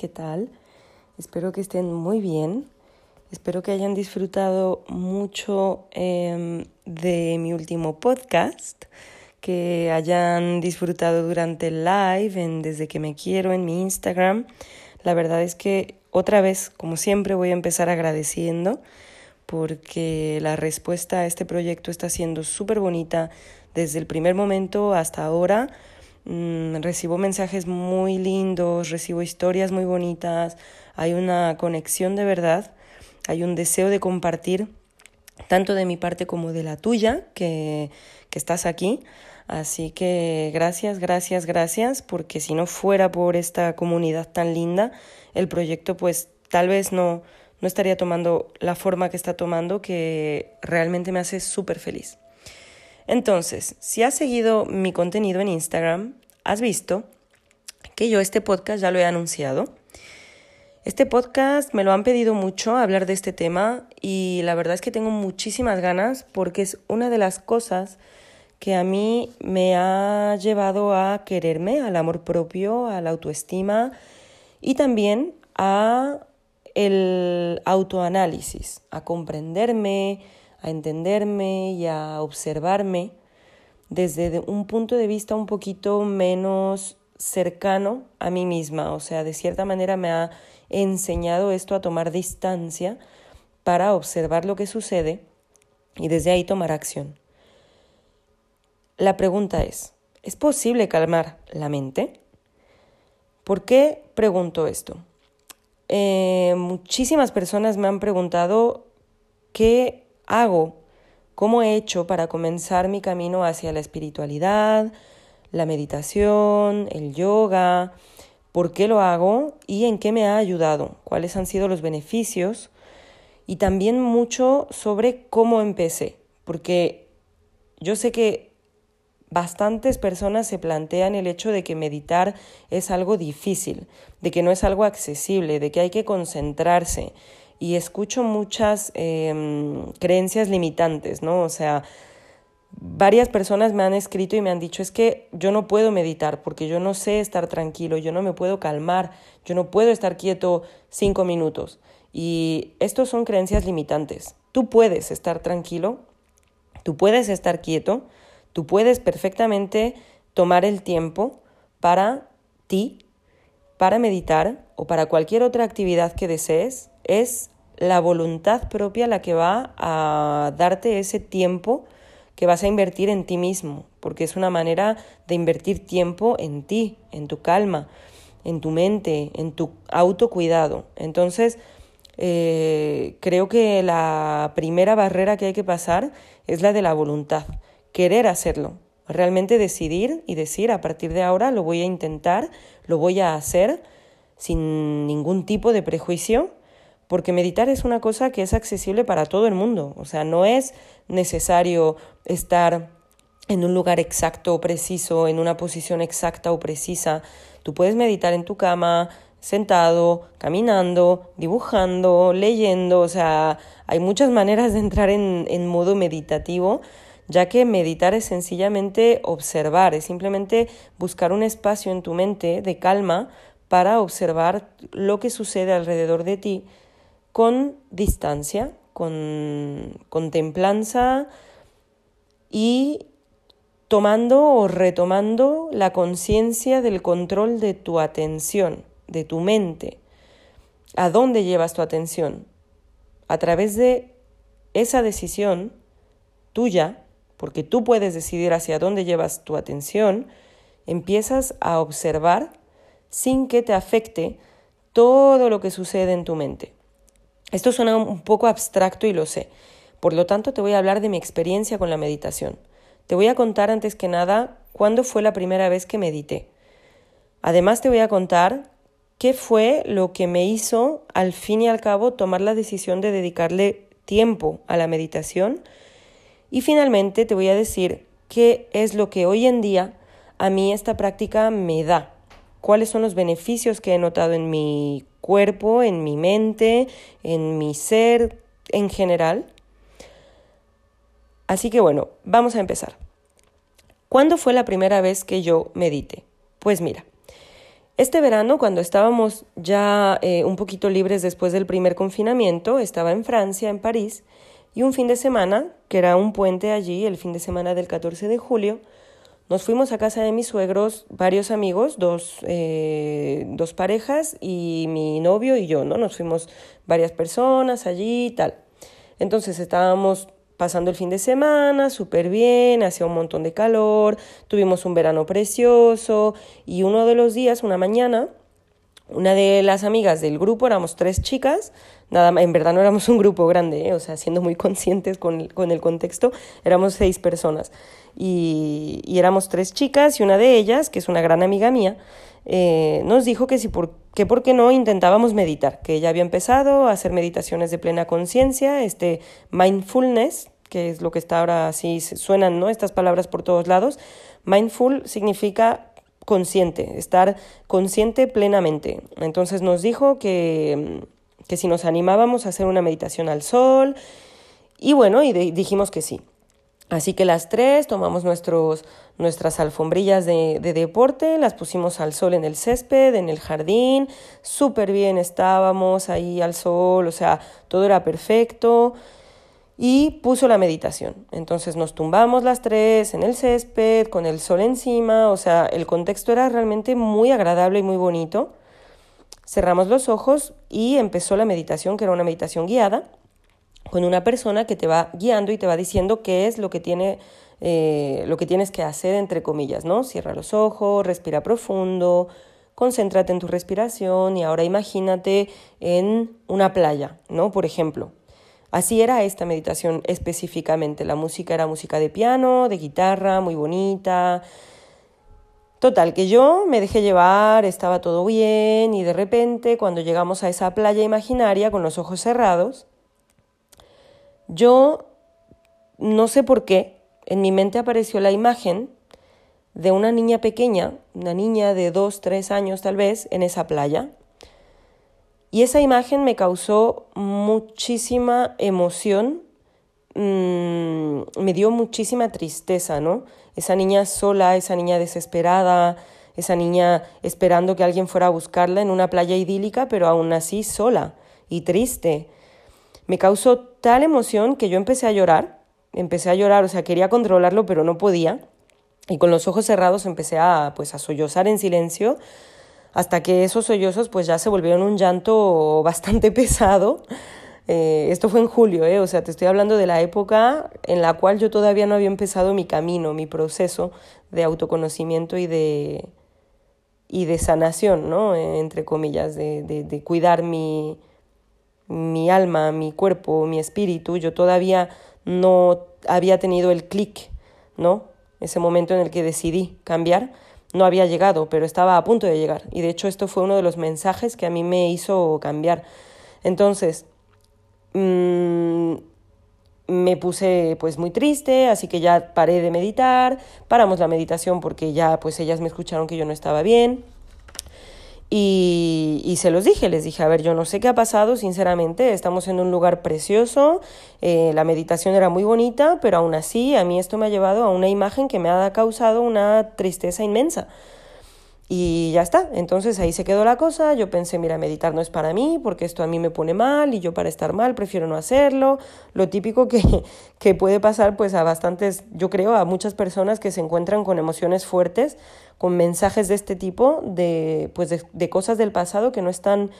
¿qué tal? Espero que estén muy bien. Espero que hayan disfrutado mucho em, de mi último podcast, que hayan disfrutado durante el live Desde que me quiero en mi Instagram. La verdad es que otra vez, como siempre, voy a empezar agradeciendo porque la respuesta a este proyecto está siendo súper bonita desde el primer momento hasta ahora. Mm, recibo mensajes muy lindos, recibo historias muy bonitas, hay una conexión de verdad, hay un deseo de compartir tanto de mi parte como de la tuya, que, que estás aquí. Así que gracias, gracias, gracias, porque si no fuera por esta comunidad tan linda, el proyecto pues tal vez no, no estaría tomando la forma que está tomando, que realmente me hace súper feliz. Entonces, si has seguido mi contenido en Instagram, has visto que yo este podcast ya lo he anunciado. Este podcast me lo han pedido mucho hablar de este tema y la verdad es que tengo muchísimas ganas porque es una de las cosas que a mí me ha llevado a quererme, al amor propio, a la autoestima y también a el autoanálisis, a comprenderme, a entenderme y a observarme desde un punto de vista un poquito menos cercano a mí misma. O sea, de cierta manera me ha enseñado esto a tomar distancia para observar lo que sucede y desde ahí tomar acción. La pregunta es, ¿es posible calmar la mente? ¿Por qué pregunto esto? Eh, muchísimas personas me han preguntado qué hago, cómo he hecho para comenzar mi camino hacia la espiritualidad, la meditación, el yoga, por qué lo hago y en qué me ha ayudado, cuáles han sido los beneficios y también mucho sobre cómo empecé, porque yo sé que bastantes personas se plantean el hecho de que meditar es algo difícil, de que no es algo accesible, de que hay que concentrarse. Y escucho muchas em, creencias limitantes, ¿no? O sea, varias personas me han escrito y me han dicho, es que yo no puedo meditar porque yo no sé estar tranquilo, yo no me puedo calmar, yo no puedo estar quieto cinco minutos. Y estos son creencias limitantes. Tú puedes estar tranquilo, tú puedes estar quieto, Tú puedes perfectamente tomar el tiempo para ti, para meditar o para cualquier otra actividad que desees. Es la voluntad propia la que va a darte ese tiempo que vas a invertir en ti mismo, porque es una manera de invertir tiempo en ti, en tu calma, en tu mente, en tu autocuidado. Entonces, eh, creo que la primera barrera que hay que pasar es la de la voluntad querer hacerlo, realmente decidir y decir a partir de ahora lo voy a intentar, lo voy a hacer sin ningún tipo de prejuicio, porque meditar es una cosa que es accesible para todo el mundo, o sea, no es necesario estar en un lugar exacto o preciso, en una posición exacta o precisa. Tú puedes meditar en tu cama, sentado, caminando, dibujando, leyendo, o sea, hay muchas maneras de entrar en, modo meditativo ya que meditar es sencillamente observar, es simplemente buscar un espacio en tu mente de calma para observar lo que sucede alrededor de ti con distancia, con contemplanza y tomando o retomando la conciencia del control de tu atención, de tu mente. ¿A dónde llevas tu atención? A través de esa decisión tuya porque tú puedes decidir hacia dónde llevas tu atención, empiezas a observar sin que te afecte todo lo que sucede en tu mente. Esto suena un poco abstracto y lo sé. Por lo tanto, te voy a hablar de mi experiencia con la meditación. Te voy a contar antes que nada cuándo fue la primera vez que medité. Además, te voy a contar qué fue lo que me hizo, al fin y al cabo, tomar la decisión de dedicarle tiempo a la meditación y finalmente te voy a decir qué es lo que hoy en día a mí esta práctica me da, cuáles son los beneficios que he notado en mi cuerpo, en mi mente, en mi ser en general. Así que bueno, vamos a empezar. ¿Cuándo fue la primera vez que yo medité? Pues mira, Este verano, cuando estábamos ya eh, un poquito libres después del primer confinamiento, estaba en Francia, en París, y un fin de semana, que era un puente allí, el fin de semana del 14 de julio, nos fuimos a casa de mis suegros, varios amigos, dos, eh, dos parejas y mi novio y yo, ¿no? Nos fuimos varias personas allí y tal. Entonces estábamos pasando el fin de semana súper bien, hacía un montón de calor, tuvimos un verano precioso y uno de los días, una mañana, una de las amigas del grupo, éramos tres chicas, nada en verdad no éramos un grupo grande, ¿eh? o sea, siendo muy conscientes con, con, el contexto, éramos seis personas y, y, éramos tres chicas y una de ellas, que es una gran amiga mía, eh, nos dijo que si por, que por qué no intentábamos meditar, que ella había empezado a hacer meditaciones de plena conciencia, este mindfulness, que es lo que está ahora así, suenan ¿no? estas palabras por todos lados. Mindful significa consciente, estar consciente plenamente. Entonces nos dijo que, que si nos animábamos a hacer una meditación al sol, y bueno, y dijimos que sí. Así que las tres tomamos nuestros, nuestras alfombrillas de, de, deporte, las pusimos al sol en el césped, en el jardín, súper bien estábamos ahí al sol, o sea, todo era perfecto y puso la meditación. Entonces nos tumbamos las tres en el césped, con el sol encima, o sea, el contexto era realmente muy agradable y muy bonito. Cerramos los ojos y empezó la meditación, que era una meditación guiada con una persona que te va guiando y te va diciendo qué es lo que tiene eh, lo que tienes que hacer entre comillas, ¿no? Cierra los ojos, respira profundo, concéntrate en tu respiración y ahora imagínate en una playa, ¿no? Por ejemplo. Así era esta meditación específicamente. La música era música de piano, de guitarra, muy bonita. Total, que yo me dejé llevar, estaba todo bien y de repente cuando llegamos a esa playa imaginaria con los ojos cerrados, yo no sé por qué, en mi mente apareció la imagen de una niña pequeña, una niña de dos, tres años tal vez, en esa playa. Y esa imagen me causó muchísima emoción, mmm, me dio muchísima tristeza, ¿no? Esa niña sola, esa niña desesperada, esa niña esperando que alguien fuera a buscarla en una playa idílica, pero aún así sola y triste. Me causó tal emoción que yo empecé a llorar, empecé a llorar, o sea, quería controlarlo, pero no podía. Y con los ojos cerrados empecé a, pues, a sollozar en silencio, hasta que esos sollozos pues ya se volvieron un llanto bastante pesado. Eh, esto fue en julio, ¿eh? o sea, te estoy hablando de la época en la cual yo todavía no había empezado mi camino, mi proceso de autoconocimiento y de, y de sanación, ¿no? entre comillas, de, de, de cuidar mi, mi alma, mi cuerpo, mi espíritu, yo todavía no había tenido el clic, ¿no? Ese momento en el que decidí cambiar no había llegado, pero estaba a punto de llegar. Y de hecho esto fue uno de los mensajes que a mí me hizo cambiar. Entonces, mmm, me puse pues muy triste, así que ya paré de meditar, paramos la meditación porque ya pues ellas me escucharon que yo no estaba bien. Y, y, se los dije, les dije, a ver, yo no sé qué ha pasado, sinceramente, estamos en un lugar precioso, eh, la meditación era muy bonita, pero aún así a mí esto me ha llevado a una imagen que me ha causado una tristeza inmensa. Y ya está, entonces ahí se quedó la cosa, yo pensé, mira, meditar no es para mí, porque esto a mí me pone mal y yo para estar mal prefiero no hacerlo, lo típico que, que puede pasar pues a bastantes, yo creo, a muchas personas que se encuentran con emociones fuertes, con mensajes de este tipo, de, pues de, cosas del pasado que no están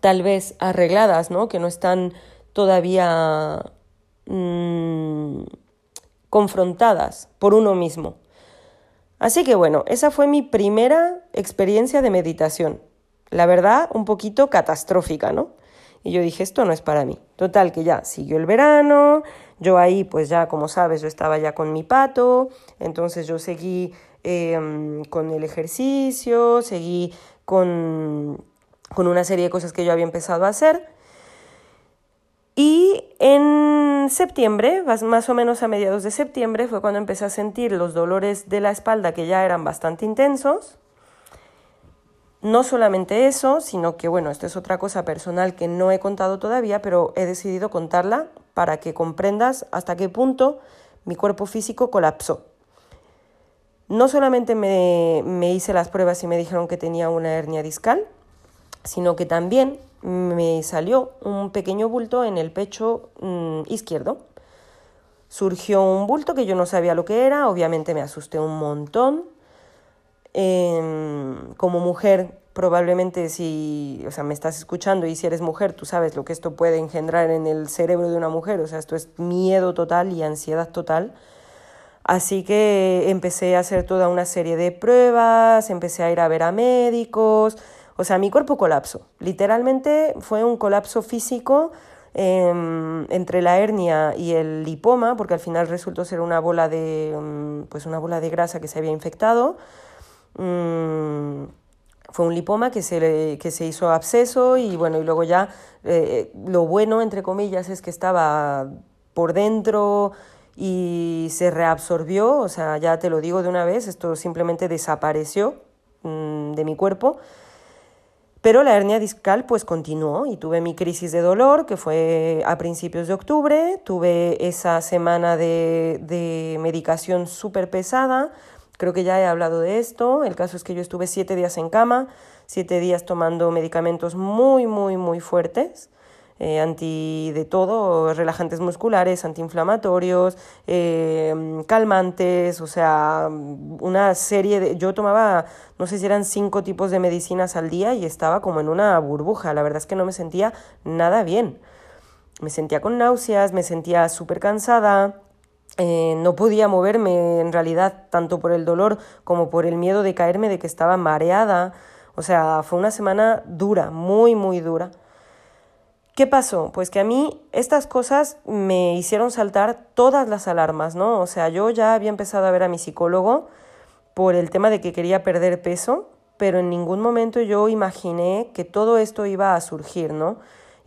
tal vez arregladas, ¿no? que no están todavía mmm, confrontadas por uno mismo. Así que bueno, esa fue mi primera experiencia de meditación. La verdad, un poquito catastrófica, ¿no? Y yo dije, esto no es para mí. Total, que ya siguió el verano, yo ahí, pues ya, como sabes, yo estaba ya con mi pato, entonces yo seguí eh, con el ejercicio, seguí con, con una serie de cosas que yo había empezado a hacer. En septiembre, más o menos a mediados de septiembre, fue cuando empecé a sentir los dolores de la espalda que ya eran bastante intensos. No solamente eso, sino que, bueno, esto es otra cosa personal que no he contado todavía, pero he decidido contarla para que comprendas hasta qué punto mi cuerpo físico colapsó. No solamente me, me hice las pruebas y me dijeron que tenía una hernia discal, sino que también me salió un pequeño bulto en el pecho mm, izquierdo. Surgió un bulto que yo no sabía lo que era, obviamente me asusté un montón. Em, como mujer, probablemente si, o sea, me estás escuchando y si eres mujer, tú sabes lo que esto puede engendrar en el cerebro de una mujer, o sea, esto es miedo total y ansiedad total. Así que empecé a hacer toda una serie de pruebas, empecé a ir a ver a médicos, o sea, mi cuerpo colapsó. Literalmente fue un colapso físico em, entre la hernia y el lipoma, porque al final resultó ser una bola de, em, pues una bola de grasa que se había infectado. Mm, fue un lipoma que se, que se hizo absceso y bueno, y luego ya eh, lo bueno, entre comillas, es que estaba por dentro y se reabsorbió, o sea, ya te lo digo de una vez, esto simplemente desapareció mm, de mi cuerpo pero la hernia discal pues continuó y tuve mi crisis de dolor que fue a principios de octubre, tuve esa semana de, de medicación súper pesada, creo que ya he hablado de esto, el caso es que yo estuve siete días en cama, siete días tomando medicamentos muy, muy, muy fuertes eh, anti de todo, relajantes musculares, antiinflamatorios, eh, calmantes, o sea, una serie de... Yo tomaba, no sé si eran cinco tipos de medicinas al día y estaba como en una burbuja, la verdad es que no me sentía nada bien. Me sentía con náuseas, me sentía súper cansada, eh, no podía moverme en realidad tanto por el dolor como por el miedo de caerme, de que estaba mareada. O sea, fue una semana dura, muy, muy dura. ¿Qué pasó? Pues que a mí estas cosas me hicieron saltar todas las alarmas, ¿no? O sea, yo ya había empezado a ver a mi psicólogo por el tema de que quería perder peso, pero en ningún momento yo imaginé que todo esto iba a surgir, ¿no?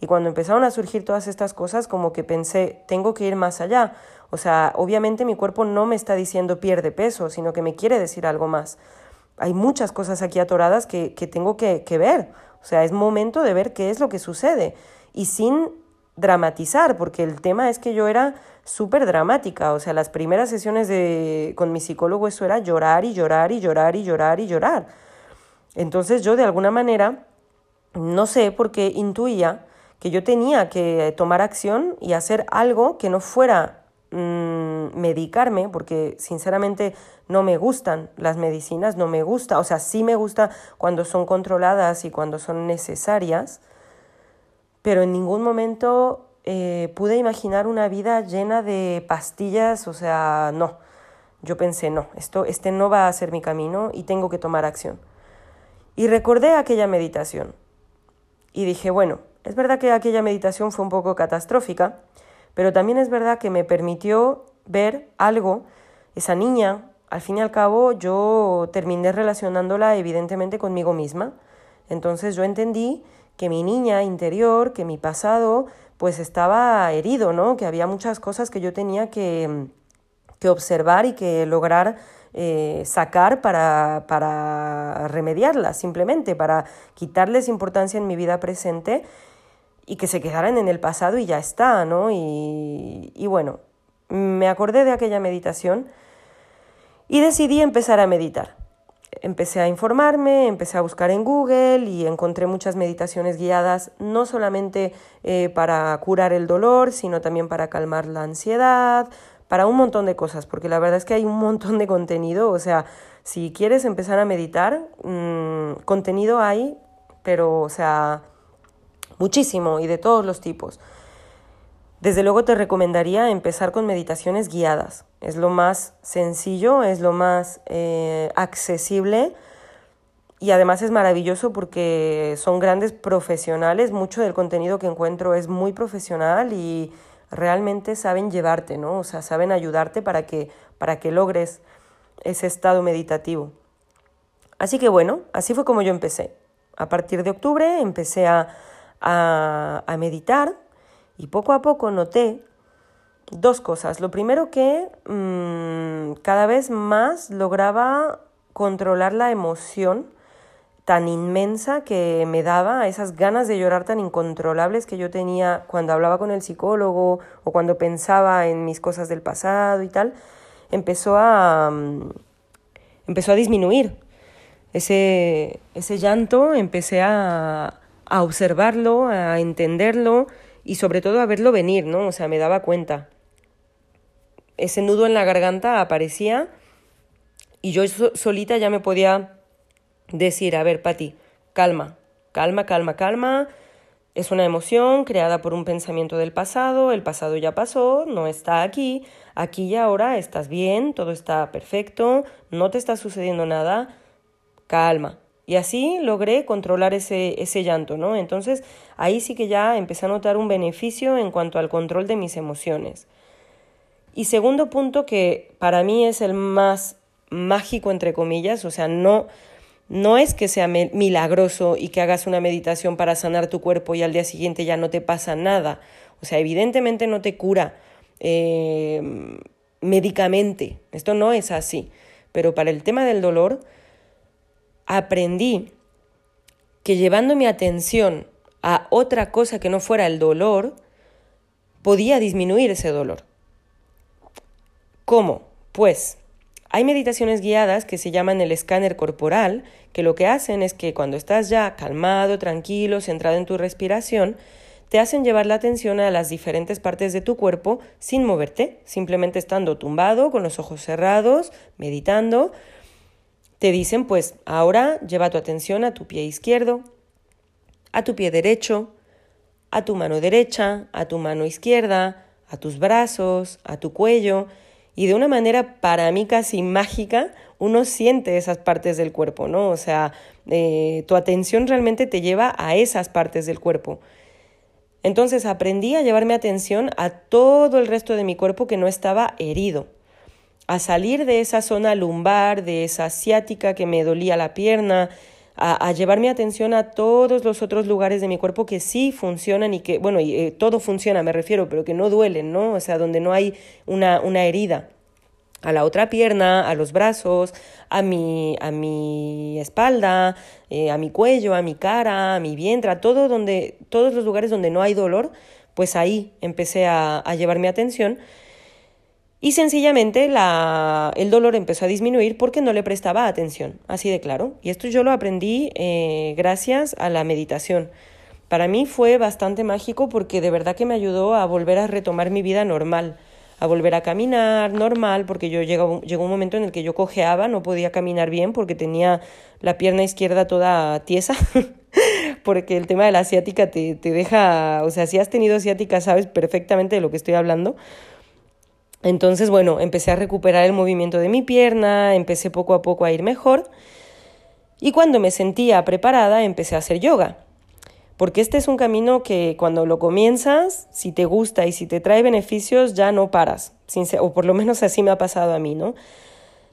Y cuando empezaron a surgir todas estas cosas, como que pensé, tengo que ir más allá. O sea, obviamente mi cuerpo no me está diciendo pierde peso, sino que me quiere decir algo más. Hay muchas cosas aquí atoradas que, que tengo que, que ver. O sea, es momento de ver qué es lo que sucede y sin dramatizar, porque el tema es que yo era súper dramática, o sea, las primeras sesiones de, con mi psicólogo eso era llorar y llorar y llorar y llorar y llorar. Entonces yo de alguna manera, no sé por qué intuía que yo tenía que tomar acción y hacer algo que no fuera mm, medicarme, porque sinceramente no me gustan las medicinas, no me gusta, o sea, sí me gusta cuando son controladas y cuando son necesarias, pero en ningún momento eh, pude imaginar una vida llena de pastillas, o sea, no. Yo pensé, no, esto, este no va a ser mi camino y tengo que tomar acción. Y recordé aquella meditación. Y dije, bueno, es verdad que aquella meditación fue un poco catastrófica, pero también es verdad que me permitió ver algo, esa niña, al fin y al cabo yo terminé relacionándola evidentemente conmigo misma. Entonces yo entendí que mi niña interior, que mi pasado, pues estaba herido, ¿no? Que había muchas cosas que yo tenía que, que observar y que lograr eh, sacar para, para remediarlas, simplemente, para quitarles importancia en mi vida presente y que se quedaran en el pasado y ya está, ¿no? Y, y bueno, me acordé de aquella meditación y decidí empezar a meditar empecé a informarme, empecé a buscar en Google y encontré muchas meditaciones guiadas, no solamente eh, para curar el dolor, sino también para calmar la ansiedad, para un montón de cosas, porque la verdad es que hay un montón de contenido, o sea, si quieres empezar a meditar, mm, contenido hay, pero, o sea, muchísimo y de todos los tipos. Desde luego te recomendaría empezar con meditaciones guiadas. Es lo más sencillo, es lo más eh, accesible y además es maravilloso porque son grandes profesionales. Mucho del contenido que encuentro es muy profesional y realmente saben llevarte, ¿no? O sea, saben ayudarte para que, para que logres ese estado meditativo. Así que bueno, así fue como yo empecé. A partir de octubre empecé a, a, a meditar y poco a poco noté dos cosas. Lo primero que mm, cada vez más lograba controlar la emoción tan inmensa que me daba, esas ganas de llorar tan incontrolables que yo tenía cuando hablaba con el psicólogo o cuando pensaba en mis cosas del pasado y tal, empezó a, mm, empezó a disminuir. Ese, ese llanto empecé a, a observarlo, a entenderlo y sobre todo a verlo venir, ¿no? O sea, me daba cuenta. Ese nudo en la garganta aparecía y yo solita ya me podía decir, a ver, Pati, calma, calma, calma, calma. Es una emoción creada por un pensamiento del pasado, el pasado ya pasó, no está aquí, aquí y ahora estás bien, todo está perfecto, no te está sucediendo nada, calma. Y así logré controlar ese, ese llanto, ¿no? Entonces ahí sí que ya empecé a notar un beneficio en cuanto al control de mis emociones. Y segundo punto que para mí es el más mágico, entre comillas, o sea, no, no es que sea milagroso y que hagas una meditación para sanar tu cuerpo y al día siguiente ya no te pasa nada. O sea, evidentemente no te cura eh, médicamente. Esto no es así. Pero para el tema del dolor, aprendí que llevando mi atención a otra cosa que no fuera el dolor, podía disminuir ese dolor. ¿Cómo? Pues hay meditaciones guiadas que se llaman el escáner corporal, que lo que hacen es que cuando estás ya calmado, tranquilo, centrado en tu respiración, te hacen llevar la atención a las diferentes partes de tu cuerpo sin moverte, simplemente estando tumbado, con los ojos cerrados, meditando. Te dicen, pues ahora lleva tu atención a tu pie izquierdo, a tu pie derecho, a tu mano derecha, a tu mano izquierda, a tus brazos, a tu cuello, y de una manera para mí casi mágica uno siente esas partes del cuerpo, ¿no? O sea, eh, tu atención realmente te lleva a esas partes del cuerpo. Entonces aprendí a llevarme atención a todo el resto de mi cuerpo que no estaba herido, a salir de esa zona lumbar, de esa asiática que me dolía la pierna, a, llevar mi atención a todos los otros lugares de mi cuerpo que sí funcionan y que, bueno, y, eh, todo funciona, me refiero, pero que no duelen, ¿no? O sea, donde no hay una, una herida a la otra pierna, a los brazos, a mi, a mi espalda, eh, a mi cuello, a mi cara, a mi vientre, a todo donde, todos los lugares donde no hay dolor, pues ahí empecé a, a llevar mi atención y sencillamente la, el dolor empezó a disminuir porque no le prestaba atención, así de claro. Y esto yo lo aprendí eh, gracias a la meditación. Para mí fue bastante mágico porque de verdad que me ayudó a volver a retomar mi vida normal, a volver a caminar normal, porque yo llegó, llegó un momento en el que yo cojeaba, no podía caminar bien porque tenía la pierna izquierda toda tiesa. porque el tema de la asiática te, te deja, o sea, si has tenido asiática sabes perfectamente de lo que estoy hablando. Entonces, bueno, empecé a recuperar el movimiento de mi pierna, empecé poco a poco a ir mejor y cuando me sentía preparada empecé a hacer yoga. Porque este es un camino que cuando lo comienzas, si te gusta y si te trae beneficios, ya no paras. O por lo menos así me ha pasado a mí, ¿no?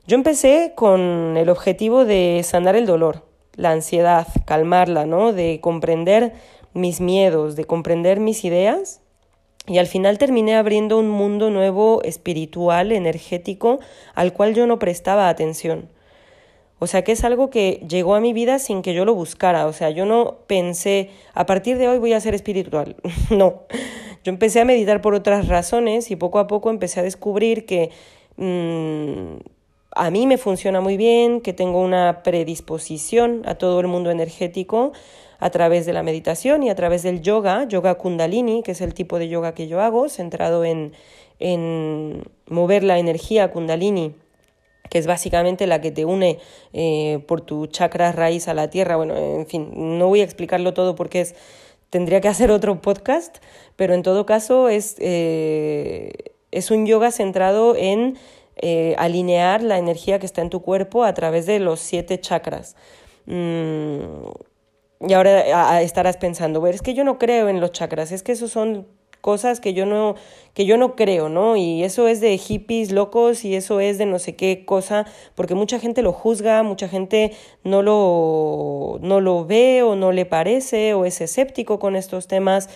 Yo empecé con el objetivo de sanar el dolor, la ansiedad, calmarla, ¿no? De comprender mis miedos, de comprender mis ideas y al final terminé abriendo un mundo nuevo espiritual, energético, al cual yo no prestaba atención. O sea que es algo que llegó a mi vida sin que yo lo buscara. O sea, yo no pensé, a partir de hoy voy a ser espiritual. no. Yo empecé a meditar por otras razones y poco a poco empecé a descubrir que mm, a mí me funciona muy bien, que tengo una predisposición a todo el mundo energético, a través de la meditación y a través del yoga, yoga kundalini, que es el tipo de yoga que yo hago, centrado en, en mover la energía kundalini que es básicamente la que te une eh, por tu chakra raíz a la tierra. Bueno, en fin, no voy a explicarlo todo porque es, tendría que hacer otro podcast, pero en todo caso es, eh, es un yoga centrado en eh, alinear la energía que está en tu cuerpo a través de los siete chakras. Mm, y ahora estarás pensando, es que yo no creo en los chakras, es que eso son cosas que yo no que yo no creo, ¿no? Y eso es de hippies locos y eso es de no sé qué cosa, porque mucha gente lo juzga, mucha gente no lo no lo ve o no le parece o es escéptico con estos temas.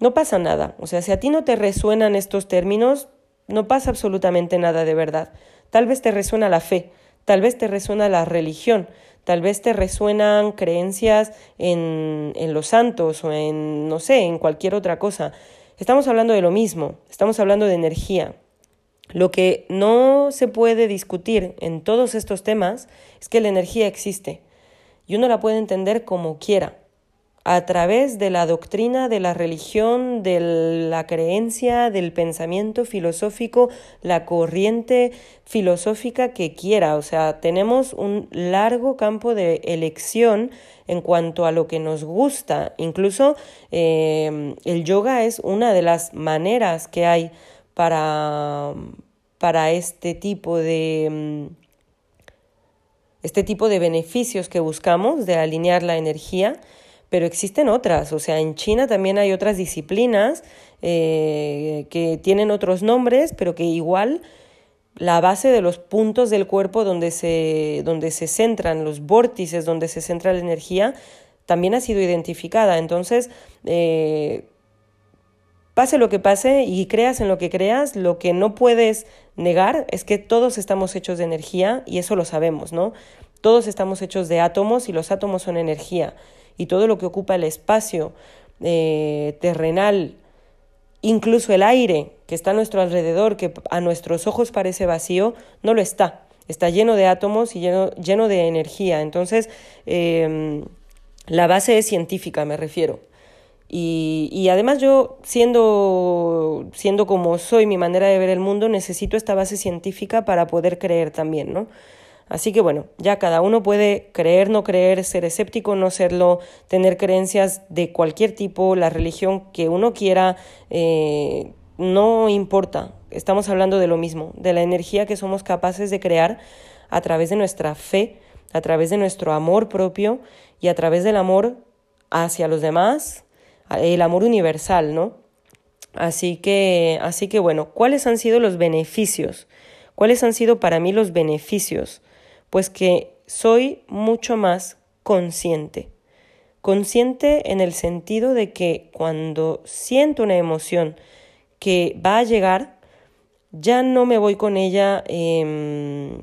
No pasa nada, o sea, si a ti no te resuenan estos términos, no pasa absolutamente nada de verdad. Tal vez te resuena la fe, tal vez te resuena la religión, Tal vez te resuenan creencias en, en los santos o en, no sé, en cualquier otra cosa. Estamos hablando de lo mismo, estamos hablando de energía. Lo que no se puede discutir en todos estos temas es que la energía existe y uno la puede entender como quiera a través de la doctrina, de la religión, de la creencia, del pensamiento filosófico, la corriente filosófica que quiera. O sea, tenemos un largo campo de elección en cuanto a lo que nos gusta. Incluso eh, el yoga es una de las maneras que hay para, para este tipo de este tipo de beneficios que buscamos de alinear la energía pero existen otras, o sea, en China también hay otras disciplinas eh, que tienen otros nombres, pero que igual la base de los puntos del cuerpo donde se, donde se centran los vórtices, donde se centra la energía, también ha sido identificada. Entonces, eh, pase lo que pase y creas en lo que creas, lo que no puedes negar es que todos estamos hechos de energía y eso lo sabemos, ¿no? Todos estamos hechos de átomos y los átomos son energía y todo lo que ocupa el espacio eh, terrenal, incluso el aire que está a nuestro alrededor, que a nuestros ojos parece vacío, no lo está. Está lleno de átomos y lleno, lleno de energía. Entonces, em, la base es científica, me refiero. Y, y, además yo, siendo, siendo como soy mi manera de ver el mundo, necesito esta base científica para poder creer también, ¿no? Así que bueno, ya cada uno puede creer, no creer, ser escéptico, no serlo, tener creencias de cualquier tipo, la religión que uno quiera, eh, no importa. Estamos hablando de lo mismo, de la energía que somos capaces de crear a través de nuestra fe, a través de nuestro amor propio y a través del amor hacia los demás, el amor universal, ¿no? Así que, así que bueno, ¿cuáles han sido los beneficios? ¿Cuáles han sido para mí los beneficios? Pues que soy mucho más consciente. Consciente en el sentido de que cuando siento una emoción que va a llegar, ya no me voy con ella, em,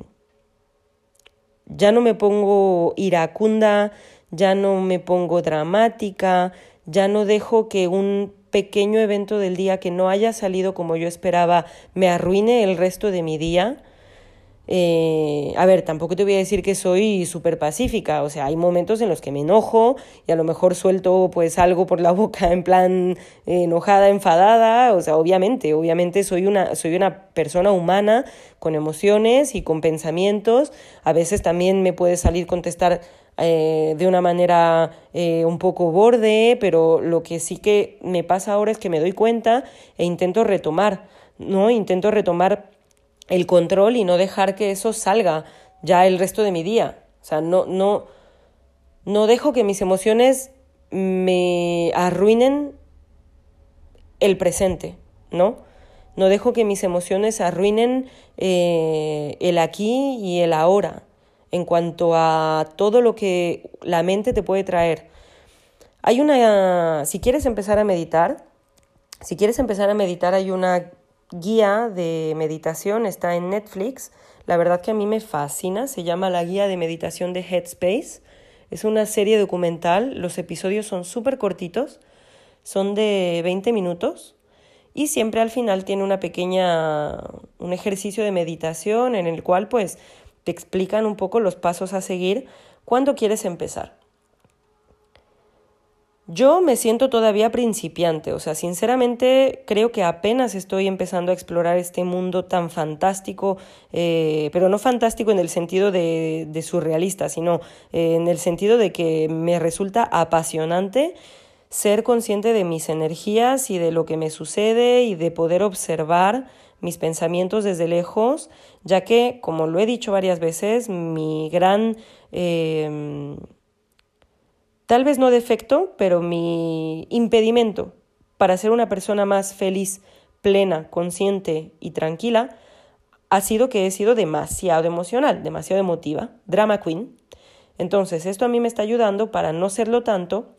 ya no me pongo iracunda, ya no me pongo dramática, ya no dejo que un pequeño evento del día que no haya salido como yo esperaba me arruine el resto de mi día, eh, a ver, tampoco te voy a decir que soy súper pacífica, o sea, hay momentos en los que me enojo y a lo mejor suelto pues algo por la boca en plan enojada, enfadada, o sea, obviamente, obviamente soy una, soy una persona humana con emociones y con pensamientos, a veces también me puede salir contestar eh, de una manera eh, un poco borde, pero lo que sí que me pasa ahora es que me doy cuenta e intento retomar, ¿no? Intento retomar el control y no dejar que eso salga ya el resto de mi día. O sea, no, no, no dejo que mis emociones me arruinen el presente, ¿no? No dejo que mis emociones arruinen eh, el aquí y el ahora en cuanto a todo lo que la mente te puede traer. Hay una, si quieres empezar a meditar, si quieres empezar a meditar, hay una guía de meditación, está en Netflix. La verdad que a mí me fascina, se llama la guía de meditación de Headspace. Es una serie documental, los episodios son súper cortitos, son de 20 minutos y siempre al final tiene una pequeña, un ejercicio de meditación en el cual pues te explican un poco los pasos a seguir cuando quieres empezar. Yo me siento todavía principiante, o sea, sinceramente creo que apenas estoy empezando a explorar este mundo tan fantástico, eh, pero no fantástico en el sentido de, surrealista, sino eh, en el sentido de que me resulta apasionante ser consciente de mis energías y de lo que me sucede y de poder observar mis pensamientos desde lejos, ya que, como lo he dicho varias veces, mi gran... Eh, tal vez no defecto, pero mi impedimento para ser una persona más feliz, plena, consciente y tranquila ha sido que he sido demasiado emocional, demasiado emotiva, drama queen. Entonces, esto a mí me está ayudando para no serlo tanto,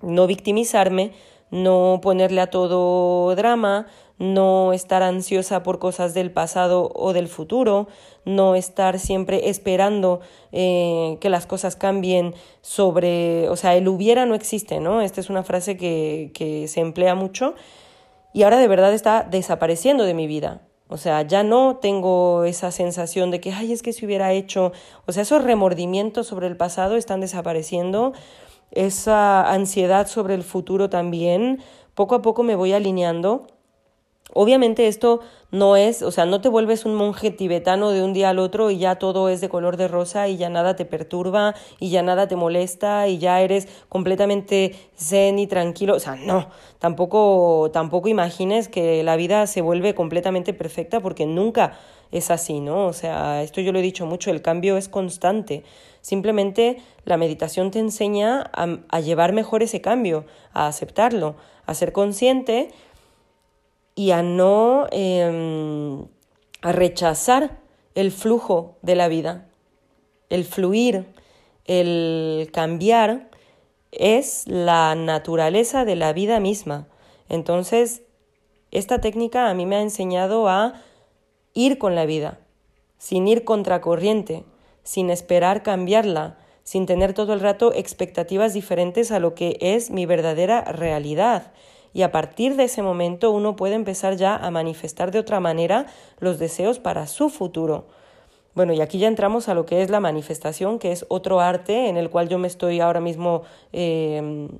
no victimizarme, no ponerle a todo drama, no estar ansiosa por cosas del pasado o del futuro, no estar siempre esperando eh, que las cosas cambien sobre, o sea, el hubiera no existe, ¿no? Esta es una frase que, que se emplea mucho y ahora de verdad está desapareciendo de mi vida. O sea, ya no tengo esa sensación de que, ay, es que si hubiera hecho, o sea, esos remordimientos sobre el pasado están desapareciendo, esa ansiedad sobre el futuro también, poco a poco me voy alineando Obviamente esto no es, o sea, no te vuelves un monje tibetano de un día al otro y ya todo es de color de rosa y ya nada te perturba y ya nada te molesta y ya eres completamente zen y tranquilo. O sea, no, tampoco, tampoco imagines que la vida se vuelve completamente perfecta porque nunca es así, ¿no? O sea, esto yo lo he dicho mucho, el cambio es constante. Simplemente la meditación te enseña a, a llevar mejor ese cambio, a aceptarlo, a ser consciente y a no em, a rechazar el flujo de la vida. El fluir, el cambiar es la naturaleza de la vida misma. Entonces, esta técnica a mí me ha enseñado a ir con la vida, sin ir contracorriente, sin esperar cambiarla, sin tener todo el rato expectativas diferentes a lo que es mi verdadera realidad y a partir de ese momento uno puede empezar ya a manifestar de otra manera los deseos para su futuro. Bueno, y aquí ya entramos a lo que es la manifestación, que es otro arte en el cual yo me estoy ahora mismo em,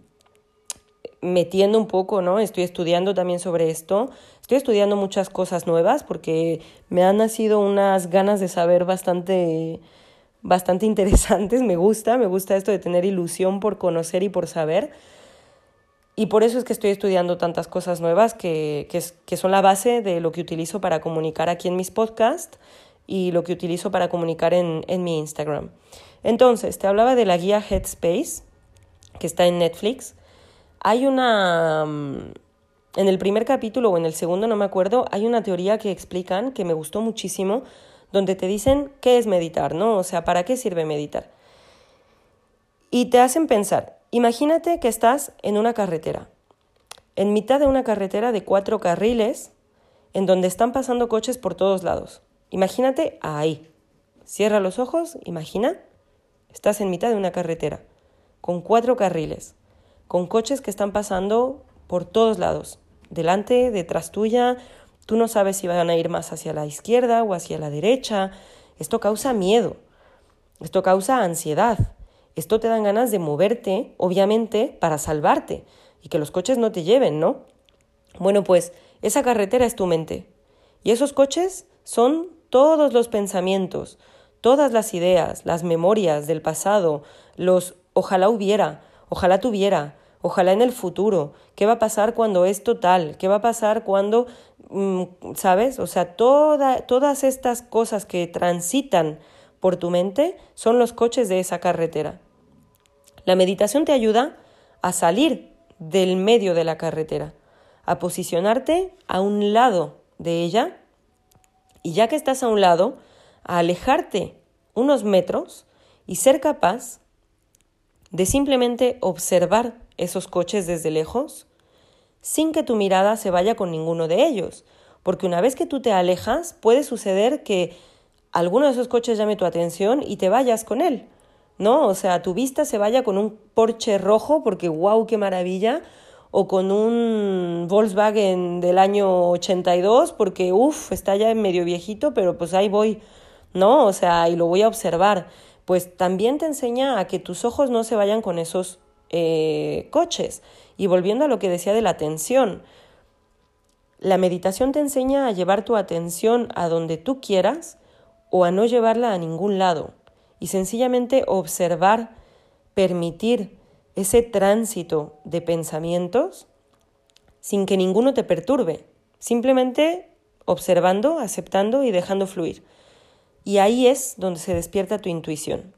metiendo un poco, ¿no? Estoy estudiando también sobre esto. Estoy estudiando muchas cosas nuevas porque me han nacido unas ganas de saber bastante bastante interesantes, me gusta, me gusta esto de tener ilusión por conocer y por saber. Y por eso es que estoy estudiando tantas cosas nuevas que, que, son la base de lo que utilizo para comunicar aquí en mis podcasts y lo que utilizo para comunicar en, en mi Instagram. Entonces, te hablaba de la guía Headspace, que está en Netflix. Hay una... Mm, en el primer capítulo o en el segundo, no me acuerdo, hay una teoría que explican que me gustó muchísimo, donde te dicen qué es meditar, ¿no? O sea, ¿para qué sirve meditar? Y te hacen pensar, Imagínate que estás en una carretera, en mitad de una carretera de cuatro carriles, en donde están pasando coches por todos lados. Imagínate ahí. Cierra los ojos, imagina. Estás en mitad de una carretera, con cuatro carriles, con coches que están pasando por todos lados, delante, detrás tuya. Tú no sabes si van a ir más hacia la izquierda o hacia la derecha. Esto causa miedo. Esto causa ansiedad. Esto te dan ganas de moverte, obviamente, para salvarte y que los coches no te lleven, ¿no? Bueno, pues esa carretera es tu mente. Y esos coches son todos los pensamientos, todas las ideas, las memorias del pasado, los ojalá hubiera, ojalá tuviera, ojalá en el futuro, qué va a pasar cuando esto tal, qué va a pasar cuando, mm, ¿sabes? O sea, todas estas cosas que transitan por tu mente son los coches de esa carretera. La meditación te ayuda a salir del medio de la carretera, a posicionarte a un lado de ella y ya que estás a un lado, a alejarte unos metros y ser capaz de simplemente observar esos coches desde lejos sin que tu mirada se vaya con ninguno de ellos. Porque una vez que tú te alejas, puede suceder que alguno de esos coches llame tu atención y te vayas con él. ¿No? O sea, tu vista se vaya con un Porsche rojo porque wow, qué maravilla, o con un Volkswagen del año 82 porque uff, está ya medio viejito, pero pues ahí voy, ¿no? O sea, y lo voy a observar. Pues también te enseña a que tus ojos no se vayan con esos eh, coches. Y volviendo a lo que decía de la atención, la meditación te enseña a llevar tu atención a donde tú quieras o a no llevarla a ningún lado y sencillamente observar, permitir ese tránsito de pensamientos sin que ninguno te perturbe, simplemente observando, aceptando y dejando fluir. Y ahí es donde se despierta tu intuición.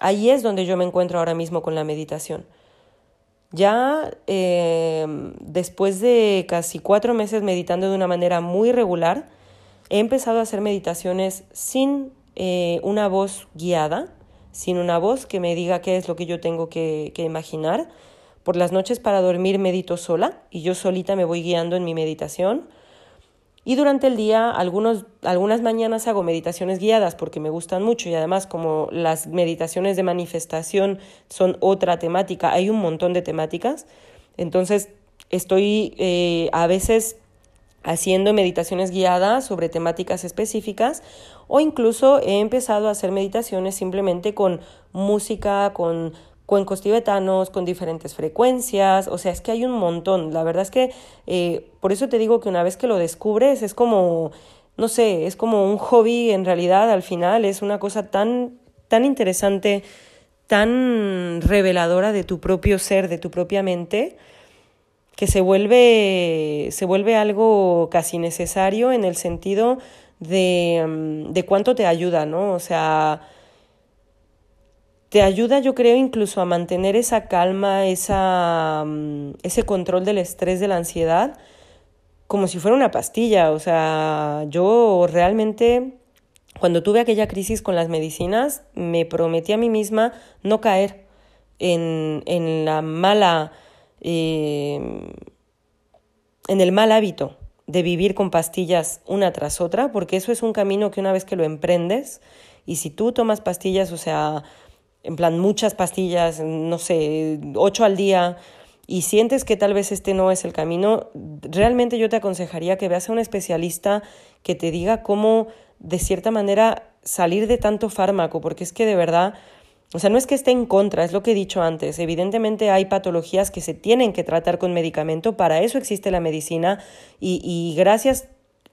Ahí es donde yo me encuentro ahora mismo con la meditación. Ya eh, después de casi cuatro meses meditando de una manera muy regular, he empezado a hacer meditaciones sin eh, una voz guiada, sin una voz que me diga qué es lo que yo tengo que, imaginar. Por las noches para dormir medito sola y yo solita me voy guiando en mi meditación. Y durante el día, algunos, algunas mañanas hago meditaciones guiadas porque me gustan mucho y además como las meditaciones de manifestación son otra temática, hay un montón de temáticas. Entonces estoy eh, a veces haciendo meditaciones guiadas sobre temáticas específicas o incluso he empezado a hacer meditaciones simplemente con música, con cuencos tibetanos, con diferentes frecuencias, o sea, es que hay un montón. La verdad es que eh, por eso te digo que una vez que lo descubres es como, no sé, es como un hobby en realidad al final, es una cosa tan, tan interesante, tan reveladora de tu propio ser, de tu propia mente que se vuelve, se vuelve algo casi necesario en el sentido de, mm, de cuánto te ayuda, ¿no? O sea, te ayuda yo creo incluso a mantener esa calma, esa, mm, ese control del estrés, de la ansiedad, como si fuera una pastilla. O sea, yo realmente cuando tuve aquella crisis con las medicinas, me prometí a mí misma no caer en, en la mala Em, en el mal hábito de vivir con pastillas una tras otra, porque eso es un camino que una vez que lo emprendes, y si tú tomas pastillas, o sea, en plan muchas pastillas, no sé, ocho al día, y sientes que tal vez este no es el camino, realmente yo te aconsejaría que veas a un especialista que te diga cómo, de cierta manera, salir de tanto fármaco, porque es que de verdad o sea, no es que esté en contra, es lo que he dicho antes. Evidentemente hay patologías que se tienen que tratar con medicamento, para eso existe la medicina y, y gracias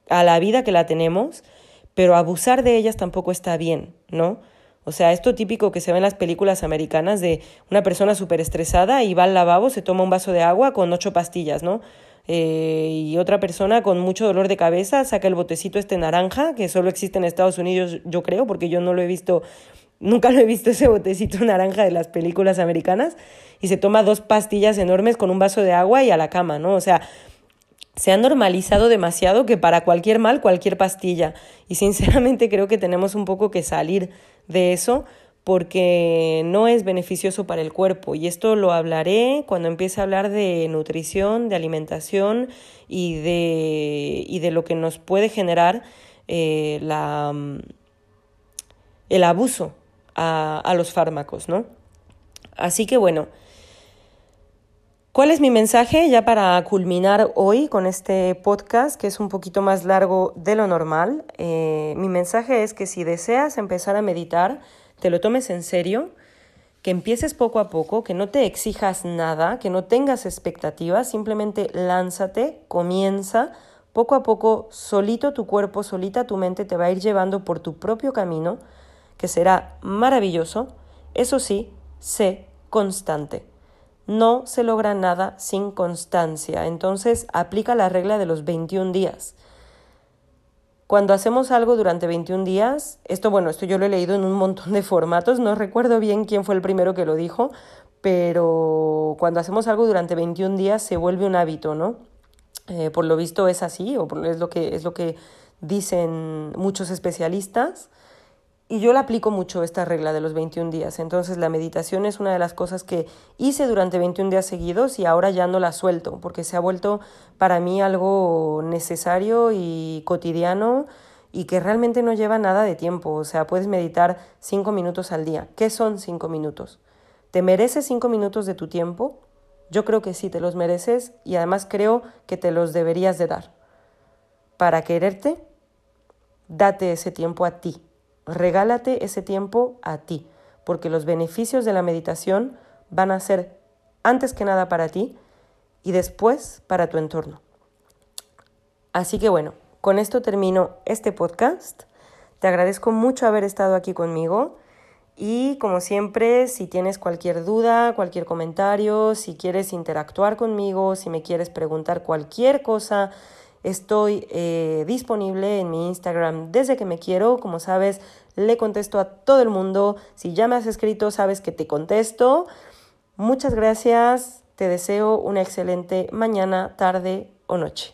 a la vida que la tenemos, pero abusar de ellas tampoco está bien, ¿no? O sea, esto típico que se ve en las películas americanas de una persona súper estresada y va al lavabo, se toma un vaso de agua con ocho pastillas, ¿no? Eh, y otra persona con mucho dolor de cabeza saca el botecito este naranja, que solo existe en Estados Unidos, yo creo, porque yo no lo he visto Nunca lo he visto ese botecito naranja de las películas americanas y se toma dos pastillas enormes con un vaso de agua y a la cama, ¿no? O sea, se ha normalizado demasiado que para cualquier mal, cualquier pastilla. Y sinceramente creo que tenemos un poco que salir de eso porque no es beneficioso para el cuerpo. Y esto lo hablaré cuando empiece a hablar de nutrición, de alimentación y de, y de lo que nos puede generar eh, la, el abuso a, los fármacos, ¿no? Así que bueno, ¿Cuál es mi mensaje ya para culminar hoy con este podcast que es un poquito más largo de lo normal? Eh, mi mensaje es que si deseas empezar a meditar, te lo tomes en serio, que empieces poco a poco, que no te exijas nada, que no tengas expectativas, simplemente lánzate, comienza, poco a poco, solito tu cuerpo, solita tu mente te va a ir llevando por tu propio camino que será maravilloso, eso sí, sé constante. No se logra nada sin constancia, entonces aplica la regla de los 21 días. Cuando hacemos algo durante 21 días, esto bueno, esto yo lo he leído en un montón de formatos, no recuerdo bien quién fue el primero que lo dijo, pero cuando hacemos algo durante 21 días se vuelve un hábito, ¿no? Eh, por lo visto es así, o es lo que, es lo que dicen muchos especialistas. Y yo la aplico mucho esta regla de los 21 días. Entonces la meditación es una de las cosas que hice durante 21 días seguidos y ahora ya no la suelto porque se ha vuelto para mí algo necesario y cotidiano y que realmente no lleva nada de tiempo. O sea, puedes meditar 5 minutos al día. ¿Qué son 5 minutos? ¿Te mereces 5 minutos de tu tiempo? Yo creo que sí, te los mereces y además creo que te los deberías de dar. Para quererte, date ese tiempo a ti Regálate ese tiempo a ti, porque los beneficios de la meditación van a ser antes que nada para ti y después para tu entorno. Así que bueno, con esto termino este podcast. Te agradezco mucho haber estado aquí conmigo y como siempre, si tienes cualquier duda, cualquier comentario, si quieres interactuar conmigo, si me quieres preguntar cualquier cosa, Estoy eh, disponible en mi Instagram desde que me quiero. Como sabes, le contesto a todo el mundo. Si ya me has escrito, sabes que te contesto. Muchas gracias. Te deseo una excelente mañana, tarde o noche.